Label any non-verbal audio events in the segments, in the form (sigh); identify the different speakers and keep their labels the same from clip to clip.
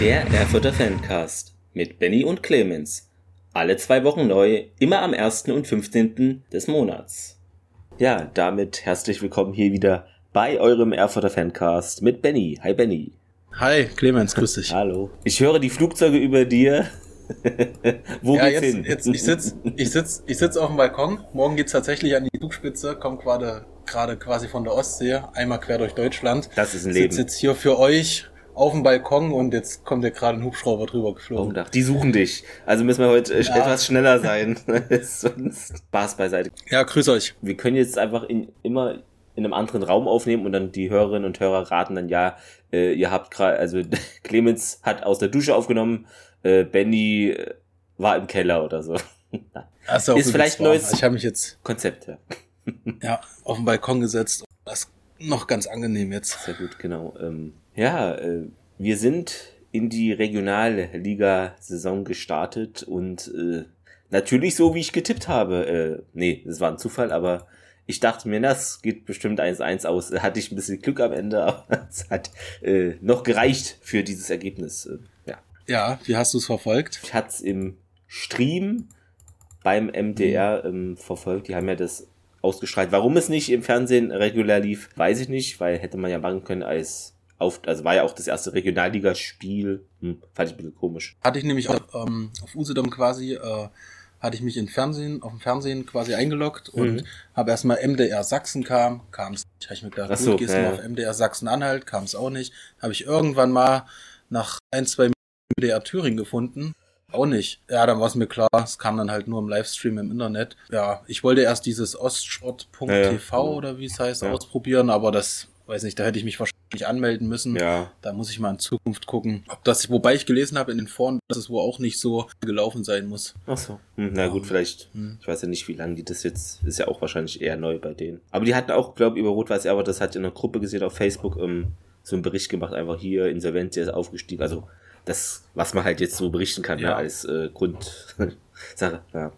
Speaker 1: Der Erfurter Fancast mit Benny und Clemens. Alle zwei Wochen neu, immer am 1. und 15. des Monats. Ja, damit herzlich willkommen hier wieder bei eurem Erfurter Fancast mit Benny. Hi Benny.
Speaker 2: Hi, Clemens, grüß dich.
Speaker 1: Hallo. Ich höre die Flugzeuge über dir. (laughs)
Speaker 2: Wo ja, geht's jetzt, hin? Jetzt, ich sitz, ich sitz, ich sitz auf dem Balkon. Morgen geht's tatsächlich an die Zugspitze, kommt gerade, gerade quasi von der Ostsee, einmal quer durch Deutschland.
Speaker 1: Das ist ein Leben.
Speaker 2: Sitz jetzt hier für euch auf dem Balkon und jetzt kommt ja gerade ein Hubschrauber drüber geflogen.
Speaker 1: Oh, die suchen dich. Also müssen wir heute ja. etwas schneller sein. (laughs) Sonst Spaß beiseite.
Speaker 2: Ja, grüß euch.
Speaker 1: Wir können jetzt einfach in, immer in einem anderen Raum aufnehmen und dann die Hörerinnen und Hörer raten dann, ja, äh, ihr habt gerade, also (laughs) Clemens hat aus der Dusche aufgenommen, äh, Benny äh, war im Keller oder so. (laughs)
Speaker 2: so ist vielleicht ein neues ich habe mich jetzt
Speaker 1: Konzept, ja.
Speaker 2: ja, auf den Balkon gesetzt. Das ist noch ganz angenehm jetzt.
Speaker 1: Sehr gut, genau. Ähm, ja, äh, wir sind in die Regionalliga-Saison gestartet und äh, natürlich so, wie ich getippt habe. Äh, nee, das war ein Zufall, aber ich dachte mir, das geht bestimmt 1-1 aus. (laughs) Hatte ich ein bisschen Glück am Ende, (laughs) aber es hat äh, noch gereicht für dieses Ergebnis. Äh, ja.
Speaker 2: Ja, wie hast du es verfolgt?
Speaker 1: Ich hatte es im Stream beim MDR ähm, verfolgt. Die haben ja das ausgestrahlt. Warum es nicht im Fernsehen regulär lief, weiß ich nicht, weil hätte man ja machen können als auf, also war ja auch das erste Regionalligaspiel. Hm, fand ich ein bisschen komisch.
Speaker 2: Hatte ich nämlich auf, ähm, auf Usedom quasi, äh, hatte ich mich in Fernsehen, auf dem Fernsehen quasi eingeloggt und mhm. habe erstmal MDR Sachsen kam, kam es nicht. Habe ich mir gedacht, Ach gut, gehst ja, mal auf MDR Sachsen-Anhalt, kam es auch nicht. Habe ich irgendwann mal nach ein, zwei MDR Thüringen gefunden. Auch nicht. Ja, dann war es mir klar, es kam dann halt nur im Livestream im Internet. Ja, ich wollte erst dieses ostsport.tv ja, ja. oder wie es heißt, ausprobieren, aber das weiß nicht, da hätte ich mich wahrscheinlich anmelden müssen.
Speaker 1: Ja.
Speaker 2: Da muss ich mal in Zukunft gucken, ob das, wobei ich gelesen habe in den Foren, dass es wohl auch nicht so gelaufen sein muss.
Speaker 1: Ach so. Hm, na gut, vielleicht. Hm. Ich weiß ja nicht, wie lange die das jetzt, ist ja auch wahrscheinlich eher neu bei denen. Aber die hatten auch, glaube ich, über Rot-Weiß aber das hat in einer Gruppe gesehen auf Facebook, ähm, so einen Bericht gemacht, einfach hier, Insolvenz ist aufgestiegen. Also, das, was man halt jetzt so berichten kann, ja. ne, als äh, Grundsache. (laughs)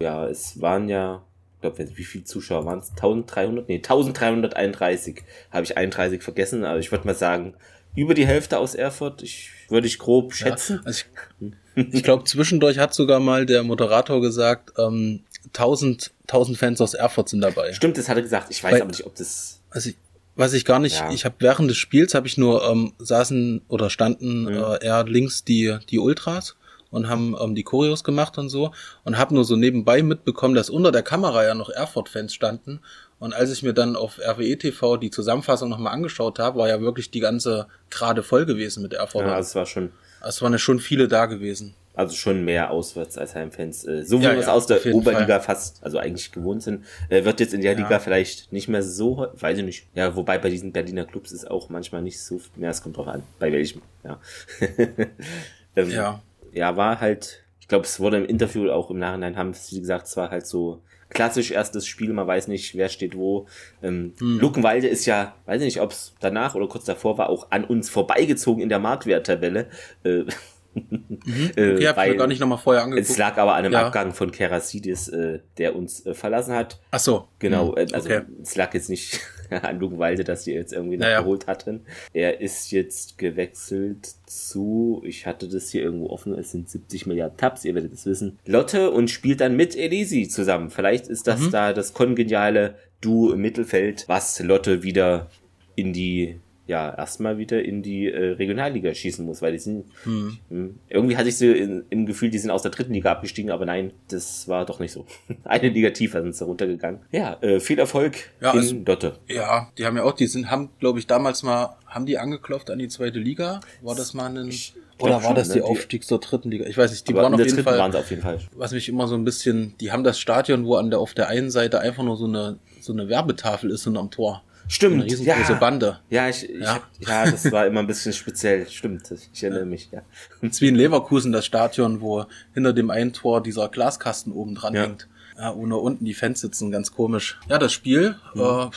Speaker 1: Ja, es waren ja glaube, wie viele Zuschauer waren es? 1300? Nee, 1331. Habe ich 31 vergessen, aber ich würde mal sagen, über die Hälfte aus Erfurt. Ich würde ich grob schätzen. Ja, also
Speaker 2: ich, ich glaube, zwischendurch hat sogar mal der Moderator gesagt, ähm, 1000, 1000 Fans aus Erfurt sind dabei.
Speaker 1: Stimmt, das hat er gesagt. Ich weiß Weil, aber nicht, ob das.
Speaker 2: Also ich, weiß ich gar nicht. Ja. Ich habe während des Spiels habe ich nur ähm, saßen oder standen mhm. äh, eher links die die Ultras und haben ähm, die Choreos gemacht und so und habe nur so nebenbei mitbekommen, dass unter der Kamera ja noch Erfurt-Fans standen und als ich mir dann auf RWE TV die Zusammenfassung nochmal angeschaut habe, war ja wirklich die ganze gerade voll gewesen mit Erfurt.
Speaker 1: Ja, es war schon.
Speaker 2: Es waren ja schon viele da gewesen.
Speaker 1: Also schon mehr Auswärts als Heimfans. Äh, so wie ja, wir es aus der Oberliga Fall. fast, also eigentlich gewohnt sind, äh, wird jetzt in der ja. Liga vielleicht nicht mehr so, weiß ich nicht. Ja, wobei bei diesen Berliner Clubs ist auch manchmal nicht so, mehr, es kommt drauf an, bei welchem, ja. (laughs)
Speaker 2: ähm, ja
Speaker 1: ja, war halt, ich glaube, es wurde im Interview auch im Nachhinein, haben sie gesagt, es war halt so klassisch erstes Spiel, man weiß nicht, wer steht wo. Ähm, hm. Luckenwalde ist ja, weiß nicht, ob es danach oder kurz davor war, auch an uns vorbeigezogen in der Marktwerttabelle. Äh, (laughs)
Speaker 2: Mhm. Äh, okay, hab ich gar nicht nochmal vorher angeguckt.
Speaker 1: Es lag aber an einem ja. Abgang von Kerasidis, äh, der uns äh, verlassen hat.
Speaker 2: Ach so.
Speaker 1: Genau, mhm. also okay. es lag jetzt nicht (laughs) an Luckenwalde, dass die jetzt irgendwie naja. nachgeholt hatten. Er ist jetzt gewechselt zu, ich hatte das hier irgendwo offen, es sind 70 Milliarden Tabs, ihr werdet es wissen, Lotte und spielt dann mit Elisi zusammen. Vielleicht ist das mhm. da das kongeniale Du im Mittelfeld, was Lotte wieder in die ja erstmal wieder in die äh, Regionalliga schießen muss, weil die sind hm. hm irgendwie hatte ich so in, im Gefühl, die sind aus der dritten Liga abgestiegen, aber nein, das war doch nicht so. (laughs) Eine Liga tiefer sind sie runtergegangen. Ja, äh, viel Erfolg
Speaker 2: ja, in also, Dotte. Ja, die haben ja auch, die sind, haben, glaube ich, damals mal, haben die angeklopft an die zweite Liga? War das mal ein oder war schon, das die ne? Aufstieg zur dritten Liga? Ich weiß nicht, die waren auf jeden Fall.
Speaker 1: Waren sie auf jeden Fall.
Speaker 2: Was mich immer so ein bisschen, die haben das Stadion, wo an der auf der einen Seite einfach nur so eine so eine Werbetafel ist und am Tor.
Speaker 1: Stimmt.
Speaker 2: Eine riesengroße
Speaker 1: ja.
Speaker 2: Bande.
Speaker 1: Ja, ich, ich ja. ja, das war immer ein bisschen speziell. Stimmt, ich erinnere mich, ja. (laughs)
Speaker 2: Und wie in Leverkusen das Stadion, wo hinter dem einen Tor dieser Glaskasten oben dran ja. hängt. Ja, ohne unten die Fans sitzen, ganz komisch. Ja, das Spiel, mhm. äh,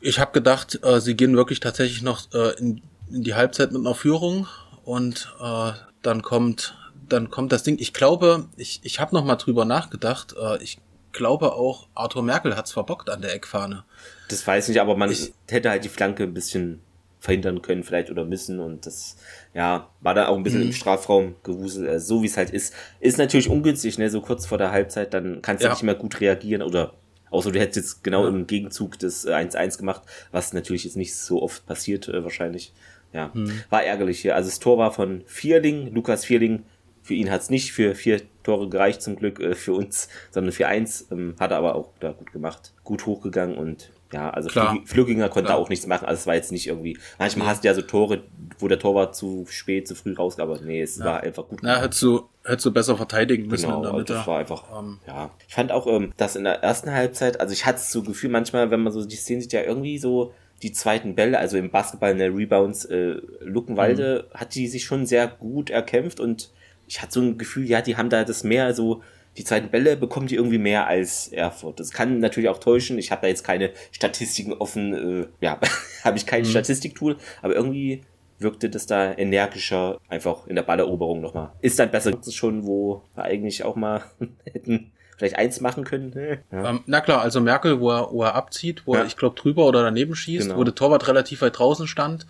Speaker 2: ich habe gedacht, äh, sie gehen wirklich tatsächlich noch äh, in, in die Halbzeit mit einer Führung und äh, dann kommt dann kommt das Ding. Ich glaube, ich, ich habe noch mal drüber nachgedacht. Äh, ich glaube auch, Arthur Merkel hat's verbockt an der Eckfahne.
Speaker 1: Das weiß ich nicht, aber man ich, hätte halt die Flanke ein bisschen verhindern können vielleicht oder müssen und das ja war dann auch ein bisschen mhm. im Strafraum gewuselt, äh, so wie es halt ist. Ist natürlich ungünstig, ne, so kurz vor der Halbzeit, dann kannst du ja. nicht mehr gut reagieren oder außer du hättest jetzt genau ja. im Gegenzug des 1-1 äh, gemacht, was natürlich jetzt nicht so oft passiert äh, wahrscheinlich. Ja, mhm. war ärgerlich hier. Also das Tor war von Vierling, Lukas Vierling. Für ihn hat's nicht für vier Tore gereicht zum Glück äh, für uns, sondern für eins. Ähm, hat er aber auch da gut gemacht, gut hochgegangen und ja, also Klar. Flüginger konnte Klar. auch nichts machen. Also es war jetzt nicht irgendwie. Manchmal hast du ja so Tore, wo der Tor war zu spät, zu früh raus, aber nee, es ja. war einfach gut.
Speaker 2: Ja, hättest du, hättest du besser verteidigen müssen
Speaker 1: genau, in der Mitte. Das war einfach. Ähm. Ja. Ich fand auch, ähm, dass in der ersten Halbzeit, also ich hatte so Gefühl, manchmal, wenn man so die Szene sieht, ja irgendwie so die zweiten Bälle, also im Basketball in der Rebounds, äh, Luckenwalde mhm. hat die sich schon sehr gut erkämpft und ich hatte so ein Gefühl, ja, die haben da das mehr so die zweiten Bälle bekommen die irgendwie mehr als Erfurt. Das kann natürlich auch täuschen. Ich habe da jetzt keine Statistiken offen, äh, ja, (laughs) habe ich kein mhm. Statistiktool, aber irgendwie wirkte das da energischer, einfach in der Balleroberung nochmal. Ist dann besser schon, wo wir eigentlich auch mal (laughs) hätten vielleicht eins machen können.
Speaker 2: Ja. Ähm, na klar, also Merkel, wo er, wo er abzieht, wo ja. er, ich glaube, drüber oder daneben schießt, genau. wo der Torwart relativ weit draußen stand.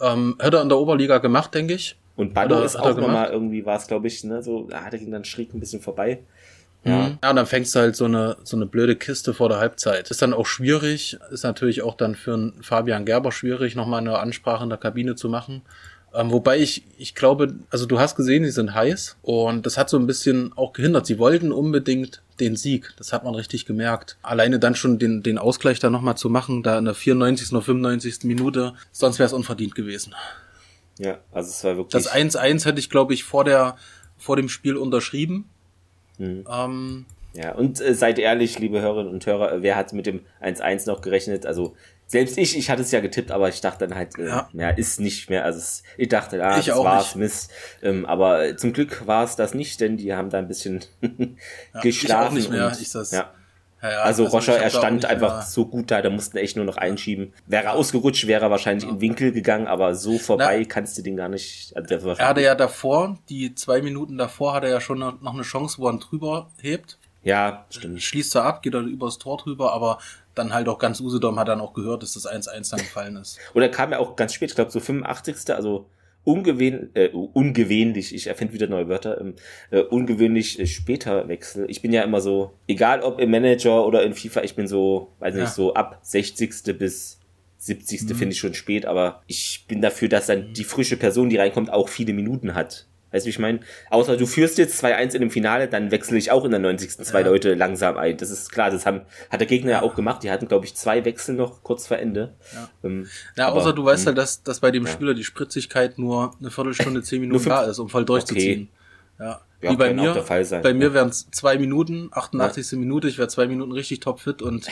Speaker 2: Ähm, hätte er in der Oberliga gemacht, denke ich.
Speaker 1: Und Ballo ist auch nochmal irgendwie, war es glaube ich, ne, so, da hat er ging dann schräg ein bisschen vorbei.
Speaker 2: Ja. ja, und dann fängst du halt so eine, so eine blöde Kiste vor der Halbzeit. Ist dann auch schwierig, ist natürlich auch dann für einen Fabian Gerber schwierig, nochmal eine Ansprache in der Kabine zu machen. Ähm, wobei ich, ich glaube, also du hast gesehen, sie sind heiß und das hat so ein bisschen auch gehindert. Sie wollten unbedingt den Sieg. Das hat man richtig gemerkt. Alleine dann schon den, den Ausgleich da nochmal zu machen, da in der 94. oder 95. Minute, sonst wäre es unverdient gewesen.
Speaker 1: Ja, also es war wirklich.
Speaker 2: Das 1-1 hätte ich, glaube ich, vor der, vor dem Spiel unterschrieben. Mhm.
Speaker 1: Ähm, ja, und äh, seid ehrlich, liebe Hörerinnen und Hörer, wer hat mit dem 1-1 noch gerechnet? Also selbst ich, ich hatte es ja getippt, aber ich dachte dann halt, äh, ja. ja, ist nicht mehr. Also es, ich dachte, ah, ich das war's, nicht. Mist. Ähm, aber äh, zum Glück war es das nicht, denn die haben da ein bisschen (laughs) ja, geschlafen. Ich auch nicht mehr. Und, ich das, ja. Ja, ja, also, also Roscher, er stand einfach mehr. so gut da, da mussten echt nur noch einschieben. Wäre er ausgerutscht, wäre er wahrscheinlich ja. in Winkel gegangen, aber so vorbei Na, kannst du den gar nicht.
Speaker 2: Also er hatte ja davor, die zwei Minuten davor, hat er ja schon noch eine Chance, wo er drüber hebt.
Speaker 1: Ja, stimmt.
Speaker 2: Schließt er ab, geht er übers Tor drüber, aber dann halt auch ganz Usedom hat dann auch gehört, dass das 1-1 dann gefallen ist.
Speaker 1: Oder kam ja auch ganz spät, ich glaube so 85. Also ungewöhn, äh, ungewöhnlich, ich erfinde wieder neue Wörter, ähm, äh, ungewöhnlich äh, später Wechsel. Ich bin ja immer so, egal ob im Manager oder in FIFA, ich bin so, weiß nicht, ja. so ab 60. bis 70. Mhm. finde ich schon spät, aber ich bin dafür, dass dann mhm. die frische Person, die reinkommt, auch viele Minuten hat. Weißt du, wie ich meine? Außer du führst jetzt 2-1 in dem Finale, dann wechsle ich auch in der 90. zwei ja. Leute langsam ein. Das ist klar, das haben, hat der Gegner ja auch gemacht. Die hatten, glaube ich, zwei Wechsel noch kurz vor Ende.
Speaker 2: Ja, ähm, ja aber, außer du weißt halt, dass, dass bei dem ja. Spieler die Spritzigkeit nur eine Viertelstunde, zehn (laughs) Minuten da ist, um voll durchzuziehen. Okay. Ja. Ja, Wie bei mir, bei mir wären es zwei Minuten, 88. Minute, ich wäre zwei Minuten richtig topfit und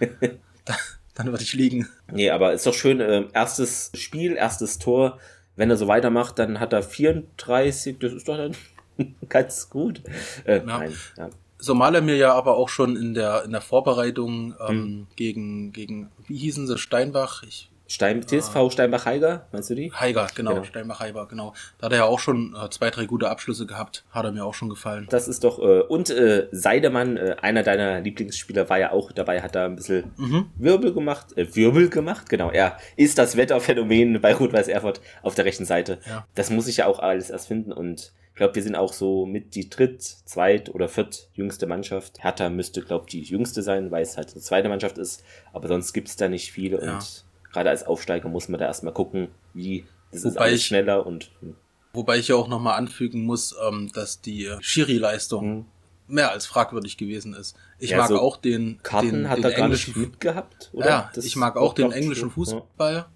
Speaker 2: (laughs) (laughs) dann würde ich liegen.
Speaker 1: Nee, aber ist doch schön, äh, erstes Spiel, erstes Tor, wenn er so weitermacht, dann hat er 34, das ist doch dann (laughs) ganz gut. Äh, ja.
Speaker 2: Nein, ja. So mal er mir ja aber auch schon in der in der Vorbereitung ähm, hm. gegen gegen wie hießen sie Steinbach ich
Speaker 1: Stein, TSV äh, Steinbach-Heiger, meinst du die?
Speaker 2: Heiger, genau, genau. Steinbach-Heiger, genau. Da hat er ja auch schon äh, zwei, drei gute Abschlüsse gehabt. Hat er mir auch schon gefallen.
Speaker 1: Das ist doch, äh, und äh, Seidemann, äh, einer deiner Lieblingsspieler, war ja auch dabei, hat da ein bisschen mhm. Wirbel gemacht, äh, Wirbel gemacht, genau. Er ist das Wetterphänomen bei Rot-Weiß Erfurt auf der rechten Seite. Ja. Das muss ich ja auch alles erst finden und ich glaube, wir sind auch so mit die dritt, zweit oder viert jüngste Mannschaft. Hertha müsste, glaube ich, die jüngste sein, weil es halt eine zweite Mannschaft ist. Aber sonst gibt's da nicht viele ja. und gerade als Aufsteiger muss man da erstmal gucken, wie das ist alles ich, schneller und. Hm.
Speaker 2: Wobei ich ja auch nochmal anfügen muss, ähm, dass die Schiri-Leistung hm. mehr als fragwürdig gewesen ist. Ich ja, mag so auch den,
Speaker 1: Karten
Speaker 2: den,
Speaker 1: hat den er englischen
Speaker 2: mitgehabt, oder? Ja, das ich mag auch den englischen Fußball. Ja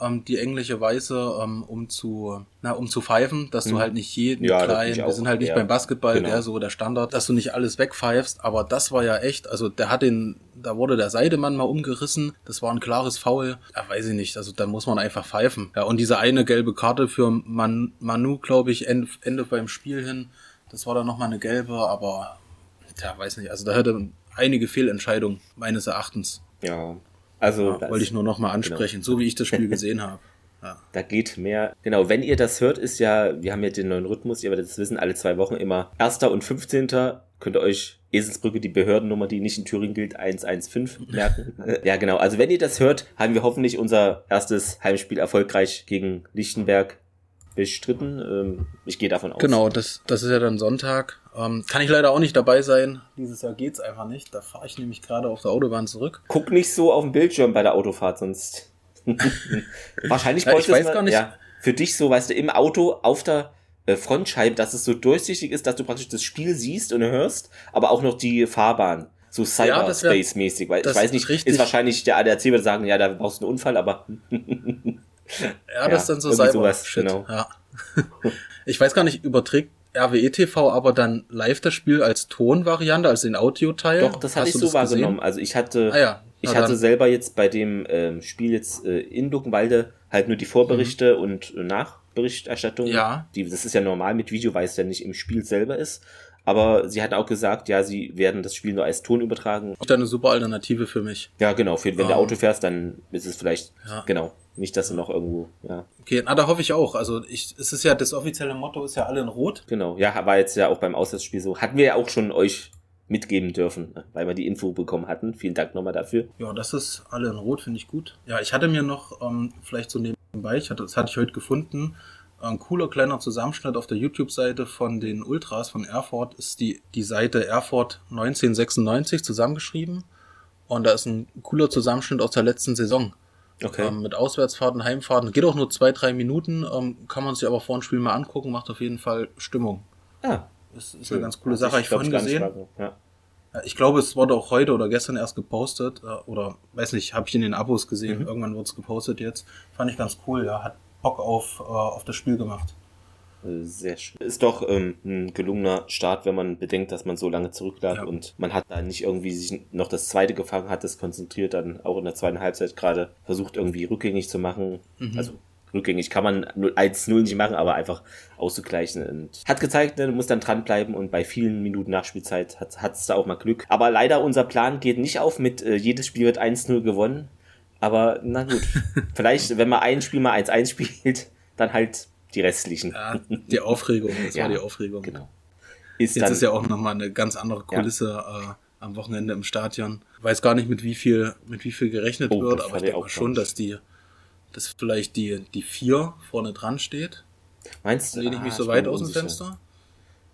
Speaker 2: ähm, die englische Weise, ähm, um zu, na, um zu pfeifen, dass mhm. du halt nicht jeden ja, kleinen, wir sind halt nicht ja. beim Basketball, genau. der so der Standard, dass du nicht alles wegpfeifst, aber das war ja echt, also der hat den, da wurde der Seidemann mal umgerissen, das war ein klares Foul, ja, weiß ich nicht, also da muss man einfach pfeifen. Ja, und diese eine gelbe Karte für Man Manu, glaube ich, Ende, Ende beim Spiel hin, das war dann nochmal eine gelbe, aber, ja, weiß nicht, also da hätte einige Fehlentscheidungen meines Erachtens.
Speaker 1: Ja,
Speaker 2: also ja, wollte ich nur noch mal (laughs) genau. ansprechen, genau. so wie ich das Spiel gesehen habe. (laughs)
Speaker 1: Ja. Da geht mehr. Genau, wenn ihr das hört, ist ja, wir haben ja den neuen Rhythmus, ihr werdet es wissen, alle zwei Wochen immer 1. und 15. könnt ihr euch Eselsbrücke, die Behördennummer, die nicht in Thüringen gilt, 115 merken. (laughs) ja, genau. Also wenn ihr das hört, haben wir hoffentlich unser erstes Heimspiel erfolgreich gegen Lichtenberg bestritten. Ähm, ich gehe davon aus.
Speaker 2: Genau, das, das ist ja dann Sonntag. Ähm, kann ich leider auch nicht dabei sein. Dieses Jahr geht's einfach nicht. Da fahre ich nämlich gerade auf der Autobahn zurück.
Speaker 1: Guck nicht so auf den Bildschirm bei der Autofahrt, sonst. (laughs) Wahrscheinlich ja, ich weiß gar nicht. Ja, für dich so, weißt du, im Auto auf der äh, Frontscheibe, dass es so durchsichtig ist, dass du praktisch das Spiel siehst und hörst, aber auch noch die Fahrbahn. So Cyberspace-mäßig, weil ich weiß nicht, ist, ist wahrscheinlich der ADAC würde sagen, ja, da brauchst du einen Unfall, aber. (laughs)
Speaker 2: ja, das ist dann so Cyber-Shit. Genau. Ja. (laughs) ich weiß gar nicht, überträgt RWE TV aber dann live das Spiel als Tonvariante, als den Audioteil?
Speaker 1: Doch, das hatte ich so wahrgenommen. Also ich hatte, ah, ja. ich hatte dann. selber jetzt bei dem ähm, Spiel jetzt äh, in Luckenwalde halt nur die Vorberichte mhm. und Nachberichterstattung. Ja. Die, das ist ja normal mit Video, weil es ja nicht im Spiel selber ist. Aber sie hat auch gesagt, ja, sie werden das Spiel nur als Ton übertragen.
Speaker 2: Auch eine super Alternative für mich.
Speaker 1: Ja, genau. Für, wenn um, du Auto fährst, dann ist es vielleicht, ja. genau. Nicht, dass du noch irgendwo, ja.
Speaker 2: Okay, na, da hoffe ich auch. Also ich, es ist ja, das offizielle Motto ist ja alle in Rot.
Speaker 1: Genau, ja, war jetzt ja auch beim Auswärtsspiel so. Hatten wir ja auch schon euch mitgeben dürfen, ne, weil wir die Info bekommen hatten. Vielen Dank nochmal dafür.
Speaker 2: Ja, das ist alle in Rot, finde ich gut. Ja, ich hatte mir noch, ähm, vielleicht so nebenbei, ich hatte, das hatte ich heute gefunden, ein cooler kleiner Zusammenschnitt auf der YouTube-Seite von den Ultras von Erfurt ist die, die Seite Erfurt 1996 zusammengeschrieben. Und da ist ein cooler Zusammenschnitt aus der letzten Saison. Okay. Ähm, mit Auswärtsfahrten, Heimfahrten. Geht auch nur zwei, drei Minuten. Ähm, kann man sich aber vor dem Spiel mal angucken. Macht auf jeden Fall Stimmung. Ja. Das ist eine ganz coole Sache. Ich, ich vorhin gesehen. Ja. Ich glaube, es wurde auch heute oder gestern erst gepostet. Äh, oder weiß nicht, habe ich in den Abos gesehen. Mhm. Irgendwann wurde es gepostet jetzt. Fand ich ganz cool. Ja, hat Bock auf, äh, auf das Spiel gemacht.
Speaker 1: Sehr schön. Ist doch ähm, ein gelungener Start, wenn man bedenkt, dass man so lange zurücklag ja. und man hat da nicht irgendwie sich noch das zweite gefangen hat, das konzentriert dann auch in der zweiten Halbzeit gerade versucht irgendwie rückgängig zu machen. Mhm. Also rückgängig kann man 1-0 nicht machen, aber einfach auszugleichen. Und hat gezeigt, ne, du musst dann dranbleiben und bei vielen Minuten Nachspielzeit hat es da auch mal Glück. Aber leider unser Plan geht nicht auf mit äh, jedes Spiel wird 1-0 gewonnen. Aber na gut, (laughs) vielleicht, wenn man ein Spiel mal 1-1 spielt, dann halt die restlichen. Ja,
Speaker 2: die Aufregung, das ja, war die Aufregung. Genau. Ist Jetzt dann, ist ja auch nochmal eine ganz andere Kulisse ja. äh, am Wochenende im Stadion. Weiß gar nicht, mit wie viel, mit wie viel gerechnet oh, wird, aber ich denke schon, dass die, dass vielleicht die, die vier vorne dran steht.
Speaker 1: Meinst du?
Speaker 2: Lehne ich mich ah, so weit aus dem Fenster?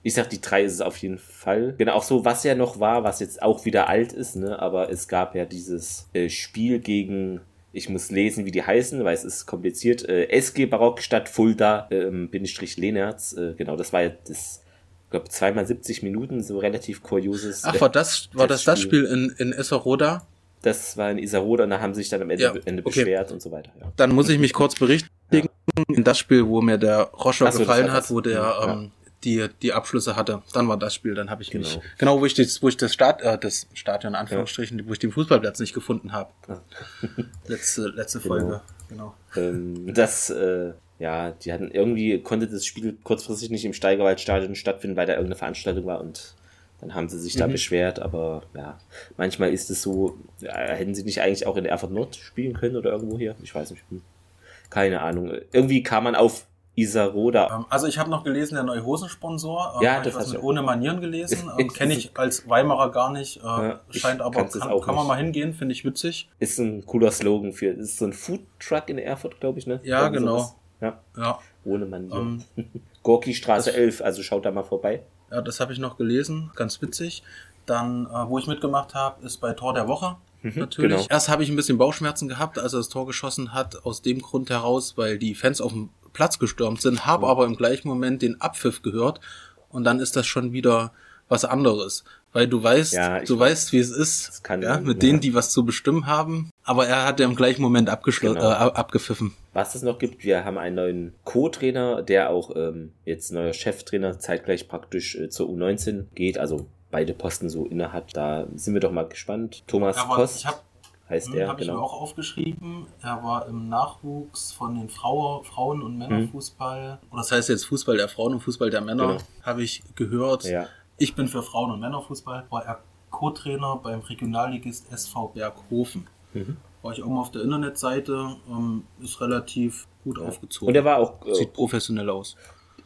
Speaker 1: Ich sag, die drei ist es auf jeden Fall. Genau, auch so, was ja noch war, was jetzt auch wieder alt ist, ne, aber es gab ja dieses äh, Spiel gegen ich muss lesen, wie die heißen, weil es ist kompliziert. Äh, SG Barockstadt Fulda, ähm, Bindestrich Lehnerz. Äh, genau, das war ja das, ich glaube, zweimal 70 Minuten, so relativ kurioses.
Speaker 2: Ach, war das, war das das Spiel in, in Esseroda?
Speaker 1: Das war in Isaroda und da haben sie sich dann am Ende, ja, Ende okay. beschwert und so weiter. Ja.
Speaker 2: Dann muss ich mich kurz berichtigen. Ja. In das Spiel, wo mir der Roscher so, gefallen hat, wo der ähm, die, die Abschlüsse hatte. Dann war das Spiel, dann habe ich genau. mich, genau, wo ich das, wo ich das Start, äh, das Stadion in Anführungsstrichen, ja. wo ich den Fußballplatz nicht gefunden habe. Ja. (laughs) letzte, letzte genau. Folge,
Speaker 1: genau. Ähm, das, äh, ja, die hatten irgendwie, konnte das Spiel kurzfristig nicht im Steigerwaldstadion stattfinden, weil da irgendeine Veranstaltung war und dann haben sie sich mhm. da beschwert, aber ja, manchmal ist es so, ja, hätten sie nicht eigentlich auch in Erfurt Nord spielen können oder irgendwo hier? Ich weiß nicht. Keine Ahnung. Irgendwie kam man auf Isaroda.
Speaker 2: Ähm, also ich habe noch gelesen, der neue Hosensponsor. Ähm, ja, das hat mit ohne Manieren gelesen. (laughs) Ähm, Kenne ich als Weimarer gar nicht. Äh, ja, scheint aber, kann, kann man mal hingehen, finde ich witzig.
Speaker 1: Ist ein cooler Slogan für, ist so ein Food Truck in Erfurt, glaube ich, ne?
Speaker 2: Ja, Irgend genau.
Speaker 1: Ja. ja. Ohne Manieren. Ähm, (laughs) Gorki Straße 11, also schaut da mal vorbei.
Speaker 2: Ja, das habe ich noch gelesen, ganz witzig. Dann, äh, wo ich mitgemacht habe, ist bei Tor der Woche. Mhm, natürlich. Genau. Erst habe ich ein bisschen Bauchschmerzen gehabt, als er das Tor geschossen hat, aus dem Grund heraus, weil die Fans auf dem Platz gestürmt sind, habe aber im gleichen Moment den Abpfiff gehört und dann ist das schon wieder was anderes. Weil du weißt, ja, du weiß, weißt, wie es ist, kann, ja, mit ja. denen, die was zu bestimmen haben. Aber er hat ja im gleichen Moment abgeschlossen, genau. äh, abgepfiffen.
Speaker 1: Was es noch gibt, wir haben einen neuen Co-Trainer, der auch ähm, jetzt neuer Cheftrainer zeitgleich praktisch äh, zur U19 geht, also beide Posten so innehat. Da sind wir doch mal gespannt. Thomas
Speaker 2: ja, Kost. Ich habe heißt er. Habe genau. ich mir auch aufgeschrieben. Er war im Nachwuchs von den Frau, Frauen- und Männerfußball. Mhm. das heißt jetzt Fußball der Frauen und Fußball der Männer, genau. habe ich gehört. Ja. Ich bin für Frauen- und Männerfußball. War er Co-Trainer beim Regionalligist SV Berghofen. Mhm. War ich auch mal auf der Internetseite, ähm, ist relativ gut ja. aufgezogen.
Speaker 1: Und er war auch.
Speaker 2: Äh, Sieht professionell aus.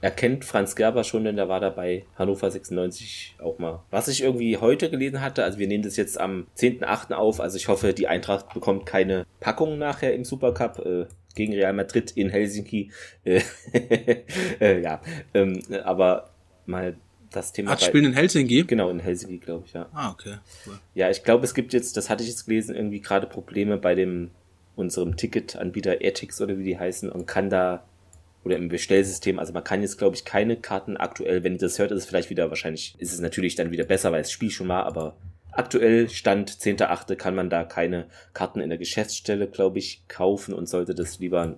Speaker 1: Er kennt Franz Gerber schon, denn der war dabei Hannover 96 auch mal. Was ich irgendwie heute gelesen hatte, also wir nehmen das jetzt am 10.8. auf, also ich hoffe, die Eintracht bekommt keine Packung nachher im Supercup. Äh, gegen Real Madrid in Helsinki. Äh, (laughs) äh, ja, ähm, aber mal das Thema.
Speaker 2: Ach, spielen in Helsinki?
Speaker 1: Genau, in Helsinki, glaube ich, ja.
Speaker 2: Ah, okay. Cool.
Speaker 1: Ja, ich glaube, es gibt jetzt, das hatte ich jetzt gelesen, irgendwie gerade Probleme bei dem unserem Ticketanbieter Etix oder wie die heißen und kann da oder im Bestellsystem, also man kann jetzt glaube ich keine Karten aktuell, wenn ihr das hört, ist es vielleicht wieder wahrscheinlich, ist es natürlich dann wieder besser, weil das Spiel schon war, aber aktuell Stand 10.8. kann man da keine Karten in der Geschäftsstelle, glaube ich, kaufen und sollte das lieber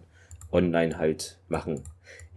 Speaker 1: online halt machen.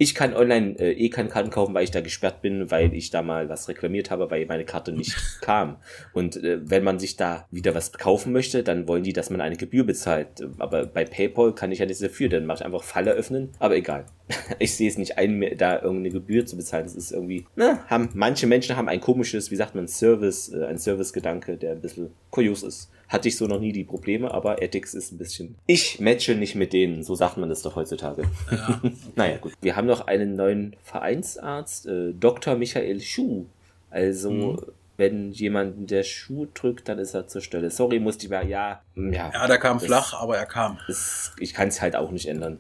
Speaker 1: Ich kann online äh, eh keine Karten kaufen, weil ich da gesperrt bin, weil ich da mal was reklamiert habe, weil meine Karte nicht (laughs) kam. Und äh, wenn man sich da wieder was kaufen möchte, dann wollen die, dass man eine Gebühr bezahlt. Aber bei PayPal kann ich ja nichts dafür, dann mache ich einfach Falle öffnen. Aber egal. (laughs) ich sehe es nicht ein, da irgendeine Gebühr zu bezahlen. Das ist irgendwie, na, haben, manche Menschen haben ein komisches, wie sagt man, Service, äh, ein Servicegedanke, der ein bisschen kurios ist. Hatte ich so noch nie die Probleme, aber Ethics ist ein bisschen. Ich matche nicht mit denen, so sagt man das doch heutzutage. Ja, (laughs) naja, gut. Wir haben noch einen neuen Vereinsarzt, äh, Dr. Michael Schuh. Also, mhm. wenn jemand der Schuh drückt, dann ist er zur Stelle. Sorry, musste ich mal, ja.
Speaker 2: Ja, ja der kam flach, aber er kam.
Speaker 1: Ist, ich kann es halt auch nicht ändern.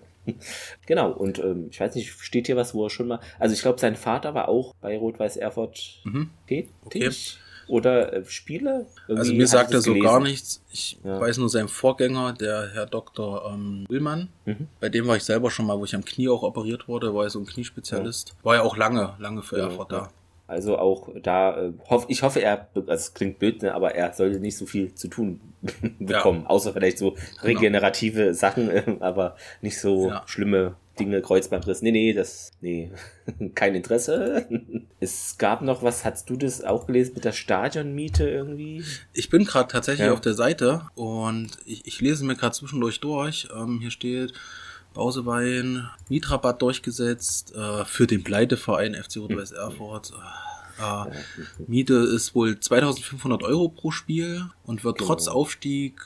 Speaker 1: (laughs) genau, und ähm, ich weiß nicht, steht hier was, wo er schon mal. Also ich glaube, sein Vater war auch bei Rot-Weiß Erfurt mhm. tätig. Okay oder äh, Spiele?
Speaker 2: Irgendwie also mir sagt er so gelesen. gar nichts. Ich ja. weiß nur sein Vorgänger, der Herr Dr. Ähm, Willmann. Mhm. Bei dem war ich selber schon mal, wo ich am Knie auch operiert wurde, war er so ein Kniespezialist. Ja. War ja auch lange, lange für ja, Erfurt da.
Speaker 1: Also auch da, äh, hoff, ich hoffe, er, also es klingt blöd, ne, aber er sollte nicht so viel zu tun (laughs) bekommen, außer vielleicht so genau. regenerative genau. Sachen, äh, (laughs) aber nicht so schlimme Dinge, Kreuzbandriss. Nee, nee, das, nee, (laughs) kein Interesse. Es gab noch was, hast du das auch gelesen mit der Stadionmiete irgendwie?
Speaker 2: Ich bin gerade tatsächlich ja. auf der Seite und ich, ich lese mir gerade zwischendurch durch. Ähm, hier steht, Bausewein, Mietrabatt durchgesetzt äh, für den Pleiteverein FC Rot-Weiß Erfurt. Äh, Miete ist wohl 2500 Euro pro Spiel und wird genau. trotz Aufstieg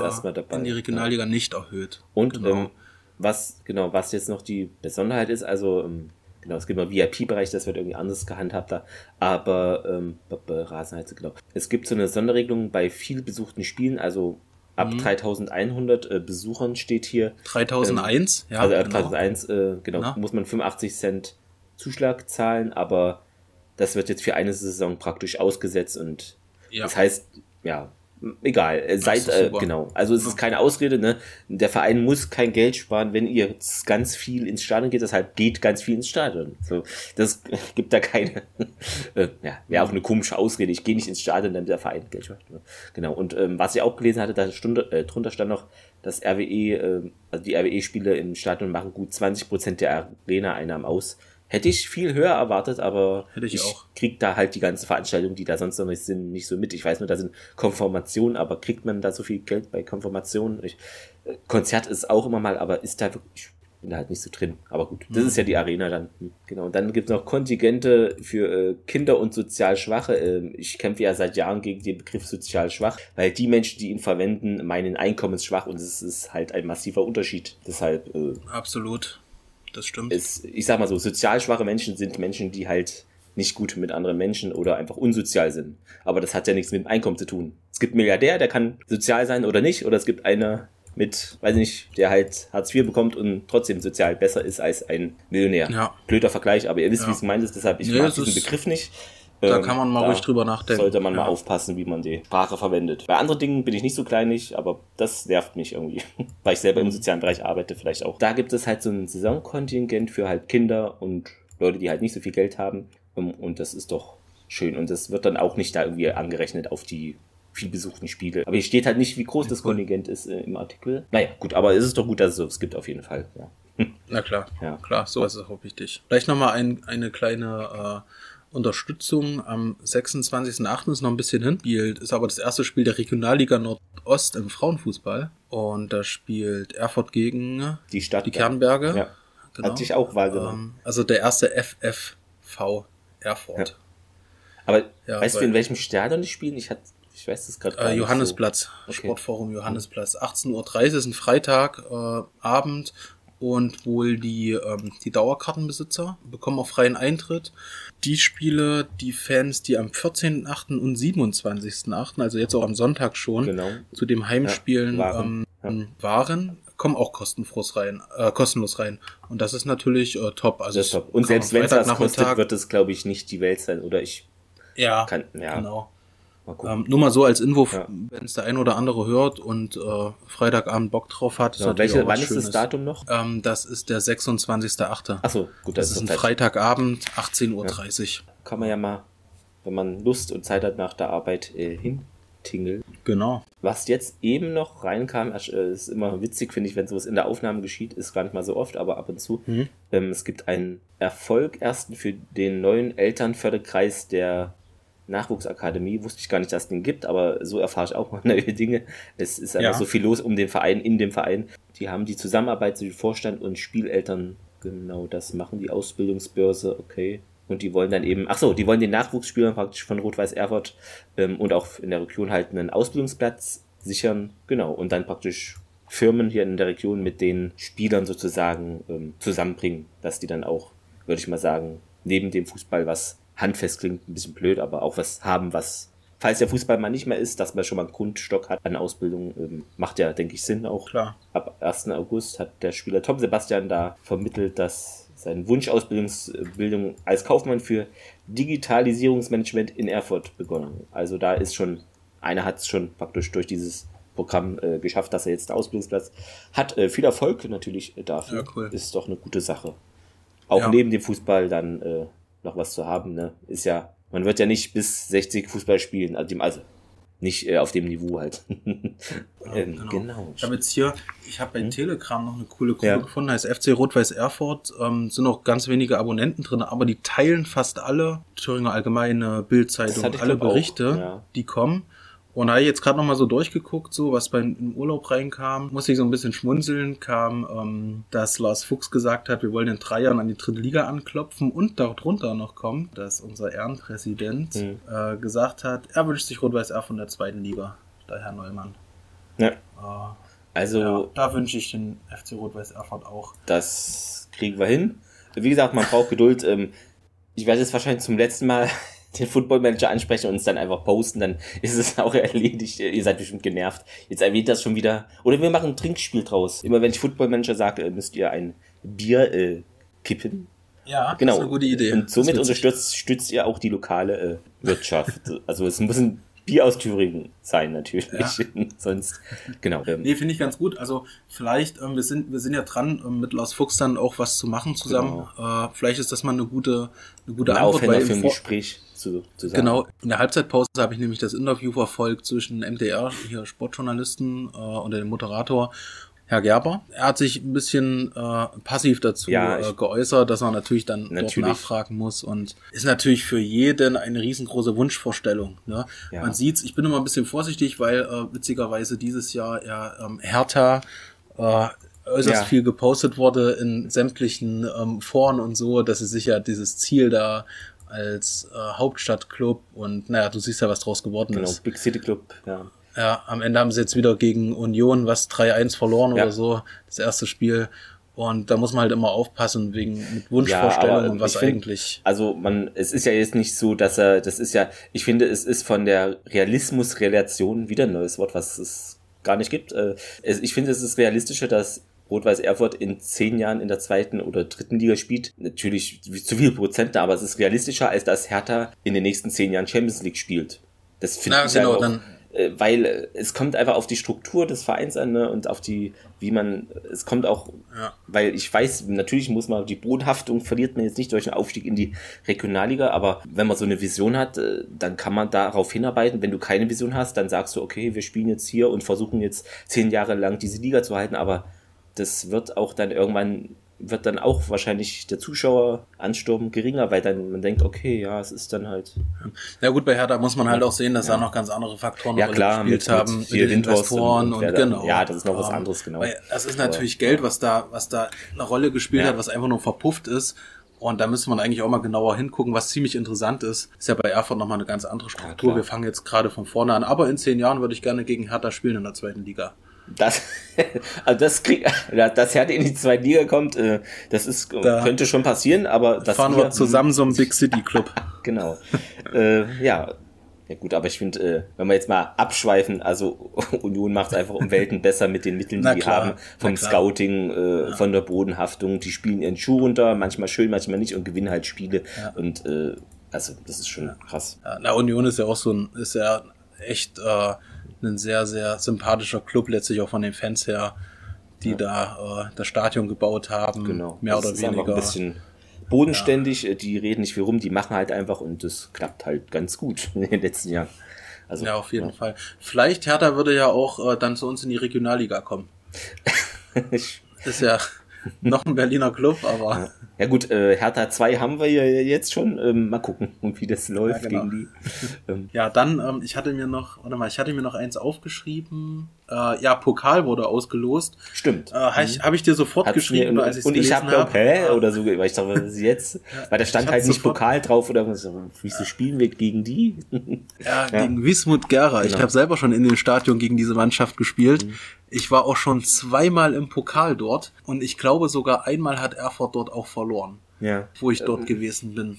Speaker 1: erstmal dabei.
Speaker 2: In die Regionalliga ja. nicht erhöht.
Speaker 1: Und genau. ähm, was, genau, was jetzt noch die Besonderheit ist, also, ähm, genau, es gibt noch VIP-Bereich, das wird irgendwie anders gehandhabt da, aber, ähm, Rasenheize, genau. Es gibt so eine Sonderregelung bei viel besuchten Spielen, also ab mhm. 3100 äh, Besuchern steht hier.
Speaker 2: 3001,
Speaker 1: ähm, ja. Also ab genau. 3001, äh, genau, Na? muss man 85 Cent Zuschlag zahlen, aber das wird jetzt für eine Saison praktisch ausgesetzt und ja. das heißt, ja, egal, äh, seid, äh, genau. Also es ist keine Ausrede, ne? Der Verein muss kein Geld sparen, wenn ihr ganz viel ins Stadion geht, deshalb geht ganz viel ins Stadion. So, das (laughs) gibt da keine, (laughs) äh, ja, wäre auch eine komische Ausrede. Ich gehe nicht ins Stadion, damit der Verein Geld spart. Genau. Und ähm, was ich auch gelesen hatte, da Stunde, äh, drunter stand noch, dass RWE, äh, also die RWE-Spiele im Stadion machen gut 20 Prozent der Arena-Einnahmen aus. Hätte ich viel höher erwartet, aber
Speaker 2: Hätte ich, ich auch.
Speaker 1: krieg da halt die ganze Veranstaltung, die da sonst noch nicht sind, nicht so mit. Ich weiß nur, da sind Konformationen, aber kriegt man da so viel Geld bei Konformationen? Ich, äh, Konzert ist auch immer mal, aber ist da wirklich, ich bin da halt nicht so drin. Aber gut, das mhm. ist ja die Arena dann. Hm, genau. Und dann gibt's noch Kontingente für äh, Kinder und sozial Schwache. Ähm, ich kämpfe ja seit Jahren gegen den Begriff sozial schwach, weil die Menschen, die ihn verwenden, meinen einkommensschwach und es ist halt ein massiver Unterschied. Deshalb. Äh,
Speaker 2: Absolut das stimmt.
Speaker 1: Es, ich sag mal so, sozial schwache Menschen sind Menschen, die halt nicht gut mit anderen Menschen oder einfach unsozial sind. Aber das hat ja nichts mit dem Einkommen zu tun. Es gibt einen Milliardär, der kann sozial sein oder nicht, oder es gibt einer mit, weiß nicht, der halt Hartz IV bekommt und trotzdem sozial besser ist als ein Millionär. Ja. Blöder Vergleich, aber ihr wisst, ja. wie es gemeint ist, deshalb ich nee, mag diesen Begriff nicht.
Speaker 2: Da ähm, kann man mal ruhig drüber nachdenken.
Speaker 1: Sollte man ja. mal aufpassen, wie man die Sprache verwendet. Bei anderen Dingen bin ich nicht so kleinig, aber das nervt mich irgendwie. (laughs) Weil ich selber im sozialen Bereich arbeite, vielleicht auch. Da gibt es halt so ein Saisonkontingent für halt Kinder und Leute, die halt nicht so viel Geld haben. Ähm, und das ist doch schön. Und das wird dann auch nicht da irgendwie angerechnet auf die viel besuchten Spiele. Aber hier steht halt nicht, wie groß das Kontingent ist äh, im Artikel. Naja, gut, aber es ist doch gut, dass es es gibt auf jeden Fall. Ja. (laughs)
Speaker 2: Na klar, ja. klar, sowas ist auch wichtig. Vielleicht nochmal ein, eine kleine äh, Unterstützung am 26.08. ist noch ein bisschen hin. Spielt, ist aber das erste Spiel der Regionalliga Nordost im Frauenfußball. Und da spielt Erfurt gegen
Speaker 1: die Stadt.
Speaker 2: Die Kernberge. Ja.
Speaker 1: Genau. Hat sich auch wahrgenommen.
Speaker 2: Ähm, also der erste FFV Erfurt. Ja.
Speaker 1: Aber ja, weißt du, in welchem Stadion die spielen? Ich hatte Ich weiß das gerade
Speaker 2: äh, Johannesplatz, so. okay. Sportforum Johannesplatz. 18.30 Uhr ist ein Freitagabend äh, und wohl die, ähm, die Dauerkartenbesitzer bekommen auch freien Eintritt. Die Spiele, die Fans, die am 14.8. und 27.8., also jetzt auch am Sonntag schon, genau. zu dem Heimspielen ja, waren. Ähm, ja. waren kommen auch kostenlos rein, äh, kostenlos rein. Und das ist natürlich äh, top. Also
Speaker 1: das ist top. Und selbst wenn es das kostet, wird es, glaube ich, nicht die Welt sein. Oder ich
Speaker 2: ja, kann, ja. genau. Ähm, nur mal so als Info, ja. wenn es der ein oder andere hört und äh, Freitagabend Bock drauf hat.
Speaker 1: Ja, welche, wann ist das Datum noch?
Speaker 2: Ähm, das ist der 26.8.
Speaker 1: Achso, gut.
Speaker 2: Das, das ist ein Zeit. Freitagabend, 18.30 Uhr. Ja.
Speaker 1: Kann man ja mal, wenn man Lust und Zeit hat nach der Arbeit, äh, hin Tingle.
Speaker 2: Genau.
Speaker 1: Was jetzt eben noch reinkam, äh, ist immer witzig, finde ich, wenn sowas in der Aufnahme geschieht, ist gar nicht mal so oft, aber ab und zu. Mhm. Ähm, es gibt einen Erfolg ersten für den neuen Elternförderkreis der Nachwuchsakademie. Wusste ich gar nicht, dass es den gibt, aber so erfahre ich auch mal (laughs) neue Dinge. Es ist einfach ja. so viel los um den Verein, in dem Verein. Die haben die Zusammenarbeit zwischen Vorstand und Spieleltern. Genau das machen die Ausbildungsbörse, okay. Und die wollen dann eben, ach so, die wollen den Nachwuchsspielern praktisch von Rot-Weiß Erfurt ähm, und auch in der Region halt einen Ausbildungsplatz sichern. Genau. Und dann praktisch Firmen hier in der Region mit den Spielern sozusagen ähm, zusammenbringen, dass die dann auch, würde ich mal sagen, neben dem Fußball, was handfest klingt, ein bisschen blöd, aber auch was haben, was, falls der Fußball mal nicht mehr ist, dass man schon mal einen Grundstock hat an Ausbildung, ähm, macht ja, denke ich, Sinn auch.
Speaker 2: Klar.
Speaker 1: Ab 1. August hat der Spieler Tom Sebastian da vermittelt, dass seine Wunschausbildung als Kaufmann für Digitalisierungsmanagement in Erfurt begonnen. Also da ist schon, einer hat es schon praktisch durch dieses Programm äh, geschafft, dass er jetzt Ausbildungsplatz hat. Äh, viel Erfolg natürlich dafür. Ja, cool. Ist doch eine gute Sache. Auch ja. neben dem Fußball dann äh, noch was zu haben, ne? Ist ja, man wird ja nicht bis 60 Fußball spielen, also nicht äh, auf dem Niveau halt.
Speaker 2: ja, (laughs) ähm, genau. genau. Ich habe jetzt hier, ich habe bei hm? Telegram noch eine coole Gruppe ja. gefunden, heißt FC Rot-Weiß Erfurt. Ähm, sind noch ganz wenige Abonnenten drin, aber die teilen fast alle Thüringer Allgemeine, Bildzeitung, alle Berichte, ja. die kommen. Und da habe ich jetzt gerade nochmal so durchgeguckt, so was beim im Urlaub reinkam, musste ich so ein bisschen schmunzeln, kam, ähm, dass Lars Fuchs gesagt hat, wir wollen in drei Jahren an die dritte Liga anklopfen und darunter noch kommt, dass unser Ehrenpräsident mhm. äh, gesagt hat, er wünscht sich Rot-Weiß R von der zweiten Liga, der Herr Neumann.
Speaker 1: Ja. Äh,
Speaker 2: also. Ja, da wünsche ich den FC Rot-Weiß Erfurt auch.
Speaker 1: Das kriegen wir hin. Wie gesagt, man braucht Geduld. Ähm, ich werde es wahrscheinlich zum letzten Mal den Football Manager ansprechen und es dann einfach posten, dann ist es (laughs) auch erledigt. Ihr seid bestimmt genervt. Jetzt erwähnt das schon wieder. Oder wir machen ein Trinkspiel draus. Immer wenn ich Football Manager sage, müsst ihr ein Bier äh, kippen.
Speaker 2: Ja, genau. das ist eine gute Idee.
Speaker 1: Und somit unterstützt stützt ihr auch die lokale äh, Wirtschaft. (laughs) also es muss ein Bier aus Thüringen sein natürlich. Ja. (laughs) Sonst, genau.
Speaker 2: Ähm. Nee, finde ich ganz gut. Also vielleicht, ähm, wir sind, wir sind ja dran, ähm, mit Lars Fuchs dann auch was zu machen zusammen. Genau. Äh, vielleicht ist das mal eine gute, eine gute
Speaker 1: ein Antwort. Aufhänger für ein Gespräch zu, zu
Speaker 2: sagen. Genau, in der Halbzeitpause habe ich nämlich das Interview verfolgt zwischen MDR, hier Sportjournalisten äh, und dem Moderator Herr Gerber. Er hat sich ein bisschen äh, passiv dazu ja, äh, geäußert, dass man natürlich dann natürlich. dort nachfragen muss und ist natürlich für jeden eine riesengroße Wunschvorstellung. Ne? Ja. Man sieht's, ich bin immer ein bisschen vorsichtig, weil äh, witzigerweise dieses Jahr ja ähm, Hertha äh, äußerst ja. viel gepostet wurde in sämtlichen ähm, Foren und so, dass sie sich ja dieses Ziel da als äh, Hauptstadtclub und naja, du siehst ja, was draus geworden genau, ist.
Speaker 1: Big City Club, ja.
Speaker 2: Ja, am Ende haben sie jetzt wieder gegen Union was 3-1 verloren ja. oder so, das erste Spiel. Und da muss man halt immer aufpassen wegen mit Wunschvorstellungen ja, und was find, eigentlich.
Speaker 1: Also man, es ist ja jetzt nicht so, dass er, das ist ja, ich finde, es ist von der Realismusrelation wieder ein neues Wort, was es gar nicht gibt. Äh, ich finde, es ist realistischer, dass Rot-Weiß Erfurt in zehn Jahren in der zweiten oder dritten Liga spielt. Natürlich zu viel Prozent, aber es ist realistischer, als dass Hertha in den nächsten zehn Jahren Champions League spielt. Das finde ja, ich genau, auch, dann äh, weil äh, es kommt einfach auf die Struktur des Vereins an ne, und auf die, wie man, es kommt auch, ja. weil ich weiß, natürlich muss man die Bodenhaftung verliert man jetzt nicht durch einen Aufstieg in die Regionalliga, aber wenn man so eine Vision hat, äh, dann kann man darauf hinarbeiten. Wenn du keine Vision hast, dann sagst du, okay, wir spielen jetzt hier und versuchen jetzt zehn Jahre lang diese Liga zu halten, aber das wird auch dann irgendwann wird dann auch wahrscheinlich der Zuschaueransturm geringer, weil dann man denkt, okay, ja, es ist dann halt.
Speaker 2: Ja gut, bei Hertha muss man halt auch sehen, dass ja. da noch ganz andere Faktoren
Speaker 1: ja, klar, gespielt mit, haben,
Speaker 2: mit, mit Investoren und, und, und genau.
Speaker 1: Ja, das ist noch was anderes, genau.
Speaker 2: Weil das ist natürlich Aber, Geld, was da, was da eine Rolle gespielt ja. hat, was einfach nur verpufft ist. Und da müsste man eigentlich auch mal genauer hingucken, was ziemlich interessant ist. Ist ja bei Erfurt nochmal eine ganz andere Struktur. Ja, Wir fangen jetzt gerade von vorne an. Aber in zehn Jahren würde ich gerne gegen Hertha spielen in der zweiten Liga.
Speaker 1: Das, (laughs) also das krieg, dass Hertha in die zweite Liga kommt, äh, das ist, da könnte schon passieren, aber das
Speaker 2: fahren wir zusammen so ein Big City Club. (laughs)
Speaker 1: genau. äh, ja, ja gut, aber ich finde, äh, wenn wir jetzt mal abschweifen, also (laughs) Union macht es einfach um Welten besser mit den Mitteln, die die haben, vom Scouting, äh, ja. von der Bodenhaftung, die spielen ihren Schuh runter, manchmal schön, manchmal nicht und gewinnen halt Spiele ja. und äh, also das ist schon krass.
Speaker 2: Ja, na, Union ist ja auch so ein, ist ja echt äh, ein sehr, sehr sympathischer Club, letztlich auch von den Fans her, die ja. da äh, das Stadion gebaut haben,
Speaker 1: genau. mehr das oder weniger. Ein bisschen bodenständig, ja. Äh, die reden nicht viel rum, die machen halt einfach und das klappt halt ganz gut (laughs) in den letzten Jahren.
Speaker 2: Also, ja, auf jeden ja. Fall. Vielleicht Hertha würde ja auch äh, dann zu uns in die Regionalliga kommen. (laughs) ist ja noch ein Berliner Club, aber.
Speaker 1: Ja gut, äh, Hertha 2 haben wir ja jetzt schon. Ähm, mal gucken, wie das läuft ja, genau. gegen
Speaker 2: die. (laughs) Ähm. Ja, dann, ähm, ich hatte mir noch, warte mal, ich hatte mir noch eins aufgeschrieben. Äh, ja, Pokal wurde ausgelost.
Speaker 1: Stimmt.
Speaker 2: Äh, habe ich, hab ich dir sofort Hat's geschrieben,
Speaker 1: mir, als ich Und ich habe hab, hä? Oder so, weil ich dachte, was ist jetzt? (laughs) weil da stand halt nicht Pokal drauf oder was. Wieso spielen wir gegen die? (laughs)
Speaker 2: ja, ja, gegen Wismut Gera. Genau. Ich habe selber schon in dem Stadion gegen diese Mannschaft gespielt. Mhm. Ich war auch schon zweimal im Pokal dort und ich glaube sogar einmal hat Erfurt dort auch verloren. Ja. Wo ich dort ähm, gewesen bin.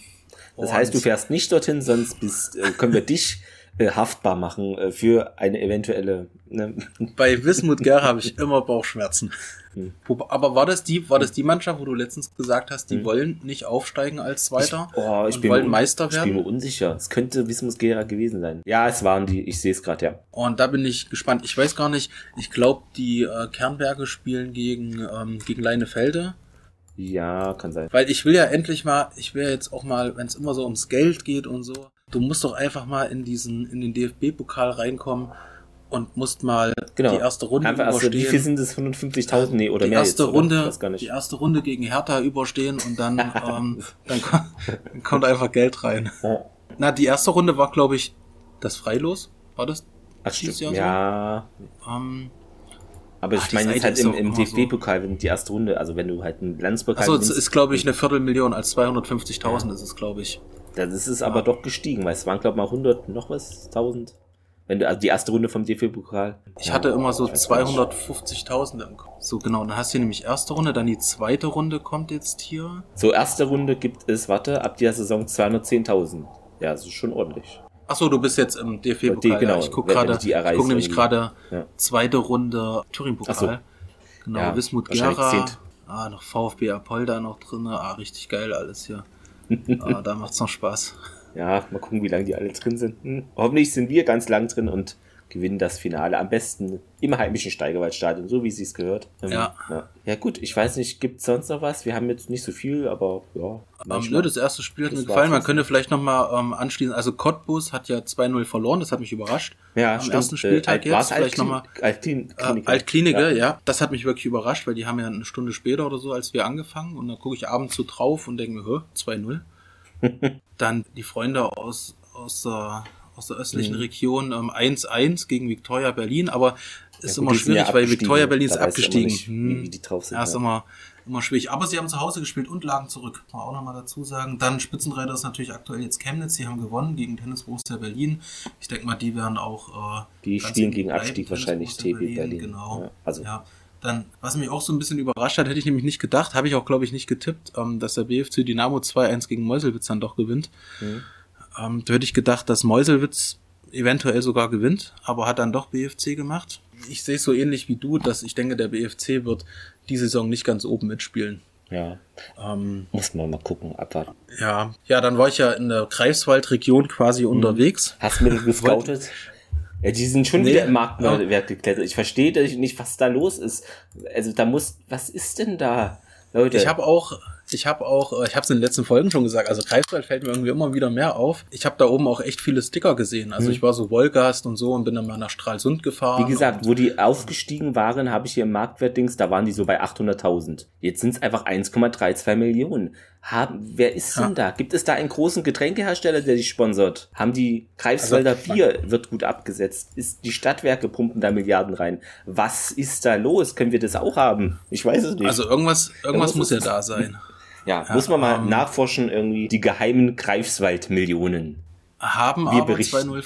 Speaker 1: Das und heißt, du fährst nicht dorthin, sonst bist, äh, können wir dich äh, haftbar machen äh, für eine eventuelle. Ne?
Speaker 2: Bei Wismut Gera habe ich immer Bauchschmerzen. Hm. Aber war das die, war das die Mannschaft, wo du letztens gesagt hast, die hm. wollen nicht aufsteigen als Zweiter?
Speaker 1: Ich, oh, ich bin wollen Meister werden? Ich bin mir unsicher. Es könnte Wismut Gera gewesen sein. Ja, es waren die. Ich sehe es gerade, ja.
Speaker 2: Und da bin ich gespannt. Ich weiß gar nicht. Ich glaube, die äh, Kernberge spielen gegen ähm, gegen Leinefelde.
Speaker 1: Ja, kann sein.
Speaker 2: Weil ich will ja endlich mal, ich will jetzt auch mal, wenn es immer so ums Geld geht und so, du musst doch einfach mal in diesen, in den DFB-Pokal reinkommen und musst mal
Speaker 1: genau. die erste Runde einfach überstehen. Also, wie viel sind es? 150.000? Nee, oder
Speaker 2: die
Speaker 1: mehr
Speaker 2: erste jetzt, Runde, Die erste Runde gegen Hertha überstehen und dann, (laughs) ähm, dann, kommt, dann kommt einfach Geld rein. Na, die erste Runde war, glaube ich, das Freilos. War das?
Speaker 1: Ach, stimmt. Jahr ja. So? Ähm, aber ich meine jetzt halt im, im DFB-Pokal, wenn die erste Runde, also wenn du halt einen Landespokal
Speaker 2: Achso, es ist, glaube ich, eine Viertelmillion, als 250.000 ja. ist es, glaube ich.
Speaker 1: Das ist es ja. aber doch gestiegen, weil es waren, glaube ich, mal 100, noch was, 1000. Wenn du, also die erste Runde vom DFB-Pokal.
Speaker 2: Ich ja, hatte immer so 250.000 im Kopf. So genau, dann hast du nämlich erste Runde, dann die zweite Runde kommt jetzt hier.
Speaker 1: So, erste Runde gibt es, warte, ab der Saison 210.000. Ja, das ist schon ordentlich.
Speaker 2: Achso, du bist jetzt im DFB-Pokal. Genau, ich gucke gerade, ich guck nämlich gerade ja. zweite Runde Thüringen-Pokal. So. Genau, ja, Wismut Gera. Ah, noch VfB Apolda noch drin. Ah, richtig geil alles hier. (laughs) ah, da macht's noch Spaß.
Speaker 1: Ja, mal gucken, wie lange die alle drin sind. Hm. Hoffentlich sind wir ganz lang drin und gewinnen das Finale. Am besten im heimischen Steigerwaldstadion, so wie sie es gehört.
Speaker 2: Ähm, ja.
Speaker 1: ja. ja. gut, ich weiß nicht, gibt es sonst noch was? Wir haben jetzt nicht so viel, aber ja.
Speaker 2: Ähm, nö, das erste Spiel hat mir gefallen. Man könnte vielleicht nochmal ähm, anschließen. Also Cottbus hat ja 2-0 verloren, das hat mich überrascht.
Speaker 1: Ja, Am stimmt. ersten
Speaker 2: Spieltag
Speaker 1: äh,
Speaker 2: jetzt. Vielleicht nochmal.
Speaker 1: Altklinike.
Speaker 2: Äh, Altklinike, ja. ja. Das hat mich wirklich überrascht, weil die haben ja eine Stunde später oder so, als wir angefangen. Und dann gucke ich abends so drauf und denke mir, 2-0. (laughs) Dann die Freunde aus, aus der aus der östlichen mhm. Region 1-1 ähm, gegen Victoria Berlin, aber ist ja, immer schwierig, ja weil Victoria Berlin ist abgestiegen. Nicht, hm. die drauf sind, ja, ist immer, immer schwierig. Aber sie haben zu Hause gespielt und lagen zurück. Mal auch nochmal dazu sagen. Dann Spitzenreiter ist natürlich aktuell jetzt Chemnitz. Sie haben gewonnen gegen Tennis Borussia Berlin. Ich denke mal, die werden auch.
Speaker 1: Äh, die spielen gegen Abstieg wahrscheinlich TB Berlin. Berlin.
Speaker 2: Genau. Ja, also. Ja. Dann, was mich auch so ein bisschen überrascht hat, hätte ich nämlich nicht gedacht, habe ich auch, glaube ich, nicht getippt, ähm, dass der BFC Dynamo 2-1 gegen Meuselwitz dann doch gewinnt. Mhm. Ähm, da hätte ich gedacht, dass Meuselwitz eventuell sogar gewinnt, aber hat dann doch BFC gemacht. Ich sehe es so ähnlich wie du, dass ich denke, der BFC wird die Saison nicht ganz oben mitspielen.
Speaker 1: Ja. Ähm, Muss man mal gucken, abwarten.
Speaker 2: Ja. Ja, dann war ich ja in der Greifswald-Region quasi mhm. unterwegs.
Speaker 1: Hast du mir (laughs) gescoutet? Ja, die sind schon nee, wieder im Marktwert geklettert. Ich verstehe nicht, was da los ist. Also da muss, was ist denn da?
Speaker 2: Leute. Ich habe auch ich habe auch, äh, ich habe es in den letzten Folgen schon gesagt, also Greifswald fällt mir irgendwie immer wieder mehr auf. Ich habe da oben auch echt viele Sticker gesehen. Also mhm. ich war so Wollgast und so und bin dann mal nach Stralsund gefahren.
Speaker 1: Wie gesagt, wo die aufgestiegen waren, habe ich hier im Marktwertdings, da waren die so bei 800.000. Jetzt sind es einfach 1,32 Millionen. Haben, wer ist denn da? Gibt es da einen großen Getränkehersteller, der dich sponsert? Haben die Greifswalder also, Bier wird gut abgesetzt? Ist die Stadtwerke pumpen da Milliarden rein? Was ist da los? Können wir das auch haben? Ich weiß es nicht.
Speaker 2: Also irgendwas, irgendwas muss ja da sein.
Speaker 1: Ja, muss man mal ähm, nachforschen, irgendwie die geheimen Greifswald-Millionen.
Speaker 2: Haben Wir aber 2-0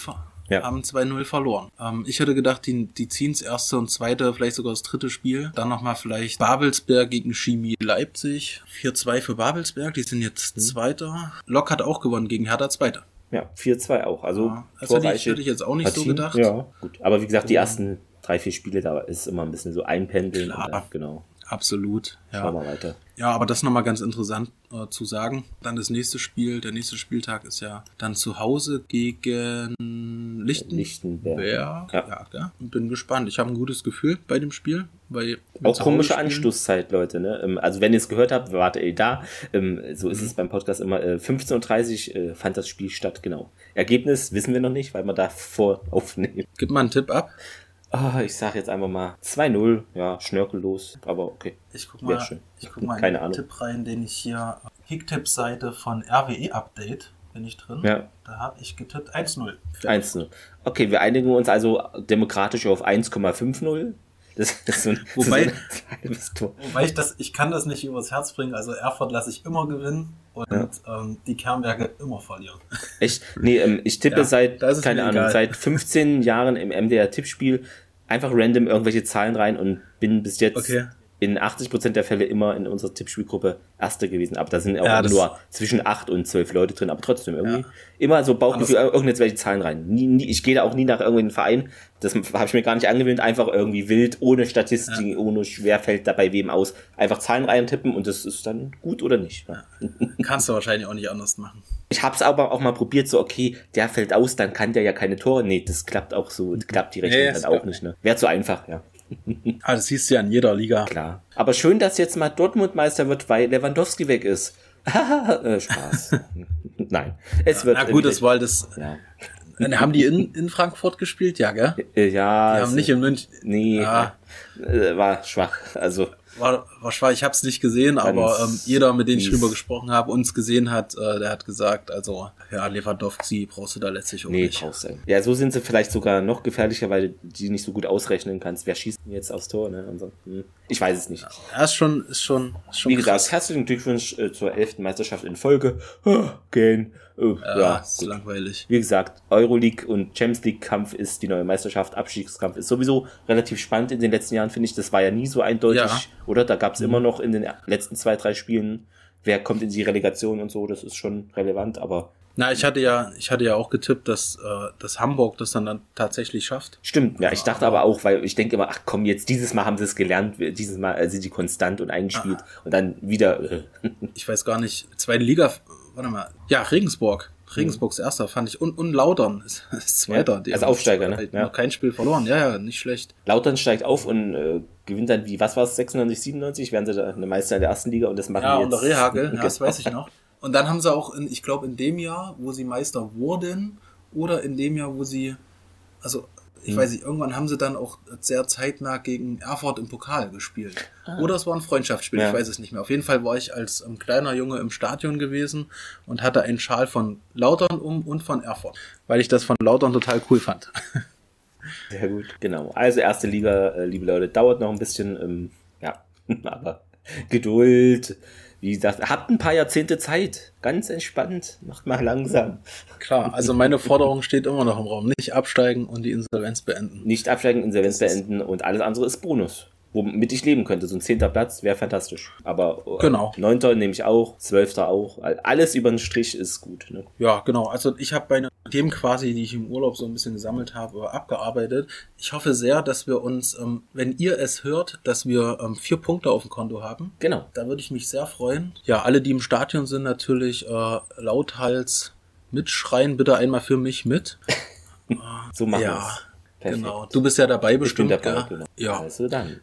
Speaker 2: ja. haben 2-0 verloren. Ähm, ich hätte gedacht, die, die ziehen das erste und zweite, vielleicht sogar das dritte Spiel. Dann nochmal vielleicht Babelsberg gegen Chemie Leipzig. 4-2 für Babelsberg, die sind jetzt mhm. Zweiter. Lok hat auch gewonnen gegen Hertha Zweiter.
Speaker 1: Ja, 4-2 auch. Also
Speaker 2: ja, das hätte ich, hätte ich, jetzt auch nicht Partie. so gedacht.
Speaker 1: Ja, gut. Aber wie gesagt, die ersten drei, vier Spiele, da ist immer ein bisschen so einpendeln.
Speaker 2: Klar.
Speaker 1: Dann, genau.
Speaker 2: Absolut.
Speaker 1: Ja. Schauen wir weiter.
Speaker 2: Ja, aber das nochmal ganz interessant äh, zu sagen. Dann das nächste Spiel, der nächste Spieltag ist ja dann zu Hause gegen Lichten Lichtenberg. Ja. ja, ja. Bin gespannt. Ich habe ein gutes Gefühl bei dem Spiel. Weil
Speaker 1: Auch komische Anstoßzeit, Leute. Ne? Ähm, also wenn ihr es gehört habt, wart ihr da. Ähm, so ist mhm. es beim Podcast immer. 15.30 äh, Uhr äh, fand das Spiel statt, genau. Ergebnis wissen wir noch nicht, weil wir da vor aufnehmen.
Speaker 2: Gib mal einen Tipp ab.
Speaker 1: Oh, ich sag jetzt einfach mal 2-0, ja, schnörkellos, aber okay.
Speaker 2: Ich guck mal, schön. Ich guck mal Keine in den Ahnung. Tipp rein, den ich hier, Kicktipp-Seite von RWE Update, bin ich drin. Ja. Da habe ich getippt 1-0.
Speaker 1: 1-0. Okay, wir einigen uns also demokratisch auf 1,50.
Speaker 2: Das ist so ein, wobei, so wobei ich das, ich kann das nicht übers Herz bringen. Also Erfurt lasse ich immer gewinnen und ja. ähm, die Kernwerke immer verlieren.
Speaker 1: Echt? Nee, ähm, ich tippe ja, seit, keine Ahnung, egal. seit 15 Jahren im MDR-Tippspiel einfach random irgendwelche Zahlen rein und bin bis jetzt okay in 80% der Fälle immer in unserer Tippspielgruppe Erster gewesen. Aber da sind auch ja, nur zwischen 8 und 12 Leute drin. Aber trotzdem irgendwie ja. immer so Bauchgefühl, irgendwelche Zahlen rein. Nie, nie, ich gehe da auch nie nach irgendeinem Verein. Das habe ich mir gar nicht angewöhnt. Einfach irgendwie wild, ohne Statistik, ja. ohne Schwerfeld dabei wem aus. Einfach Zahlen reintippen und das ist dann gut oder nicht.
Speaker 2: Kannst du wahrscheinlich auch nicht anders machen.
Speaker 1: Ich habe es aber auch mal probiert, so okay, der fällt aus, dann kann der ja keine Tore. Nee, das klappt auch so, klappt die Rechnung dann auch nicht. Ne? Wäre zu einfach, ja
Speaker 2: ah, das siehst du ja in jeder Liga.
Speaker 1: Klar. Aber schön, dass jetzt mal Dortmund Meister wird, weil Lewandowski weg ist. (laughs) äh, Spaß. (laughs) Nein. Es wird.
Speaker 2: Na gut, das war das. Ja. Haben die in, in Frankfurt gespielt, ja, gell?
Speaker 1: Äh, ja.
Speaker 2: Die haben nicht in München.
Speaker 1: Nee, ja. Äh, war schwach. Also
Speaker 2: war, ich habe es nicht gesehen, aber ähm, jeder, mit dem ich drüber gesprochen habe, uns gesehen hat, äh, der hat gesagt, also ja, Lewandowski brauchst du da letztlich auch nee, nicht. Brauchst du.
Speaker 1: Ja, so sind sie vielleicht sogar noch gefährlicher, weil du die nicht so gut ausrechnen kannst. Wer schießt denn jetzt aufs Tor? Ne? So, hm. Ich weiß es nicht.
Speaker 2: Ja, ist schon, ist schon, ist schon
Speaker 1: Wie krass. gesagt, herzlichen Glückwunsch äh, zur elften Meisterschaft in Folge. Oh, gehen.
Speaker 2: Oh, ja, ja ist gut. langweilig.
Speaker 1: Wie gesagt, Euroleague und Champions League Kampf ist die neue Meisterschaft, Abstiegskampf ist sowieso relativ spannend in den letzten Jahren, finde ich. Das war ja nie so eindeutig, ja. oder? Da gab es mhm. immer noch in den letzten zwei, drei Spielen, wer kommt in die Relegation und so, das ist schon relevant, aber.
Speaker 2: Na, ich hatte ja, ich hatte ja auch getippt, dass, äh, dass Hamburg das dann, dann tatsächlich schafft.
Speaker 1: Stimmt, ja, ich dachte aber auch, weil ich denke immer, ach komm, jetzt dieses Mal haben sie es gelernt, dieses Mal äh, sind die konstant und eingespielt ah. und dann wieder. Äh.
Speaker 2: ich weiß gar nicht, zweite Liga, warte mal, ja, Regensburg. Regensburgs erster fand ich und, und Lautern ist, (laughs) ist zweiter.
Speaker 1: Ja, als Aufsteiger, ne?
Speaker 2: Ja. Noch kein Spiel verloren. Ja, ja, nicht schlecht.
Speaker 1: Lautern steigt auf und äh, gewinnt dann wie, was war es, 96, 97, werden sie da eine Meister in der ersten Liga und das machen
Speaker 2: ja,
Speaker 1: die
Speaker 2: jetzt. Ja, unter Rehagel, ja, das weiß ich noch. Und dann haben sie auch, in, ich glaube, in dem Jahr, wo sie Meister wurden, oder in dem Jahr, wo sie, also ich hm. weiß nicht, irgendwann haben sie dann auch sehr zeitnah gegen Erfurt im Pokal gespielt. Ah. Oder es war ein Freundschaftsspiel, ja. ich weiß es nicht mehr. Auf jeden Fall war ich als ähm, kleiner Junge im Stadion gewesen und hatte einen Schal von Lautern um und von Erfurt, weil ich das von Lautern total cool fand. (laughs)
Speaker 1: Sehr gut, genau. Also erste Liga, äh, liebe Leute, dauert noch ein bisschen, ähm, ja, (laughs) aber Geduld, wie gesagt, habt ein paar Jahrzehnte Zeit. Ganz entspannt. Macht mal langsam.
Speaker 2: Klar, also meine Forderung steht immer noch im Raum. Nicht absteigen und die Insolvenz beenden.
Speaker 1: Nicht absteigen, Insolvenz beenden und alles andere ist Bonus womit ich leben könnte. So ein zehnter Platz wäre fantastisch. Aber
Speaker 2: äh, genau.
Speaker 1: neunter nehme ich auch, zwölfter auch. Alles über den Strich ist gut. Ne?
Speaker 2: Ja, genau. Also ich habe bei dem quasi, die ich im Urlaub so ein bisschen gesammelt habe, abgearbeitet. Ich hoffe sehr, dass wir uns, ähm, wenn ihr es hört, dass wir ähm, vier Punkte auf dem Konto haben.
Speaker 1: Genau.
Speaker 2: Da würde ich mich sehr freuen. Ja, alle, die im Stadion sind, natürlich äh, lauthals mitschreien, bitte einmal für mich mit. (laughs)
Speaker 1: so machen ja.
Speaker 2: wir's. Perfekt. Genau. Du bist ja dabei bestimmt. Ich bin dabei,
Speaker 1: genau. Ja. Also dann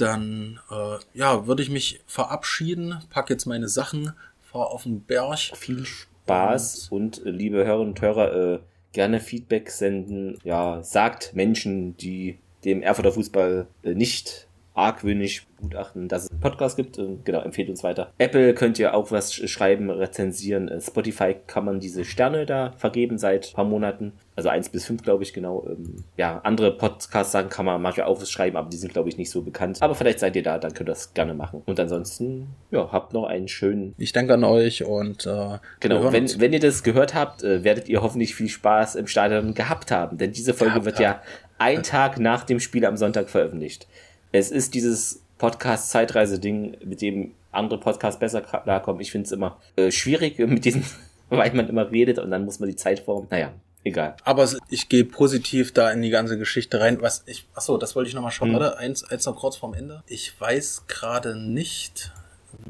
Speaker 2: dann äh, ja, würde ich mich verabschieden, pack jetzt meine Sachen, fahr auf den Berg.
Speaker 1: Viel Spaß und, und äh, liebe Hörerinnen und Hörer, äh, gerne Feedback senden. Ja, sagt Menschen, die dem Erfurter Fußball äh, nicht argwöhnisch begutachten, dass es einen Podcast gibt. Genau, empfehlt uns weiter. Apple könnt ihr auch was schreiben, rezensieren. Äh, Spotify kann man diese Sterne da vergeben seit ein paar Monaten. Also eins bis fünf, glaube ich, genau. Ähm, ja, andere Podcasts-Sachen kann man manchmal auch was schreiben, aber die sind, glaube ich, nicht so bekannt. Aber vielleicht seid ihr da, dann könnt ihr das gerne machen. Und ansonsten, ja, habt noch einen schönen.
Speaker 2: Ich danke an euch und äh,
Speaker 1: genau, wenn, wenn ihr das gehört habt, äh, werdet ihr hoffentlich viel Spaß im Stadion gehabt haben. Denn diese Folge gehabt wird ja ein Tag nach dem Spiel am Sonntag veröffentlicht. Es ist dieses Podcast-Zeitreise-Ding, mit dem andere Podcasts besser klarkommen. Ich finde es immer äh, schwierig (laughs) mit diesen, weil man immer redet und dann muss man die Zeitform. Naja, egal.
Speaker 2: Aber ich gehe positiv da in die ganze Geschichte rein. Was ich, achso, das wollte ich nochmal schauen. Hm. Warte, eins, eins noch kurz vorm Ende. Ich weiß gerade nicht,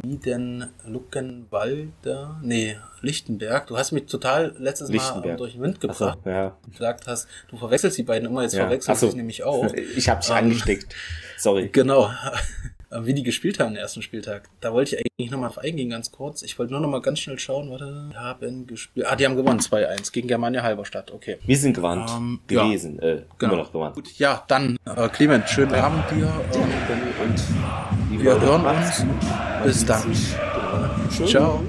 Speaker 2: wie denn Luckenwalder, nee, Lichtenberg. Du hast mich total letztes Mal durch den Wind gebracht. So, ja. Du gesagt hast, du verwechselst die beiden immer, jetzt ja. verwechselst du so. nämlich auch. (laughs)
Speaker 1: Ich habe dich ähm, angesteckt. Sorry.
Speaker 2: Genau. (laughs) Wie die gespielt haben, den ersten Spieltag. Da wollte ich eigentlich nochmal auf eingehen, ganz kurz. Ich wollte nur nochmal ganz schnell schauen, warte. Haben gespielt. Ah, die haben gewonnen, 2-1 gegen Germania Halberstadt, okay.
Speaker 1: Wir sind gewandt. Ähm, gewesen. Ja, äh,
Speaker 2: genau. Immer noch gewandt. Gut, ja, dann, äh, Clement, schönen Abend dir. Äh, und wir hören uns. Bis dann. Ciao.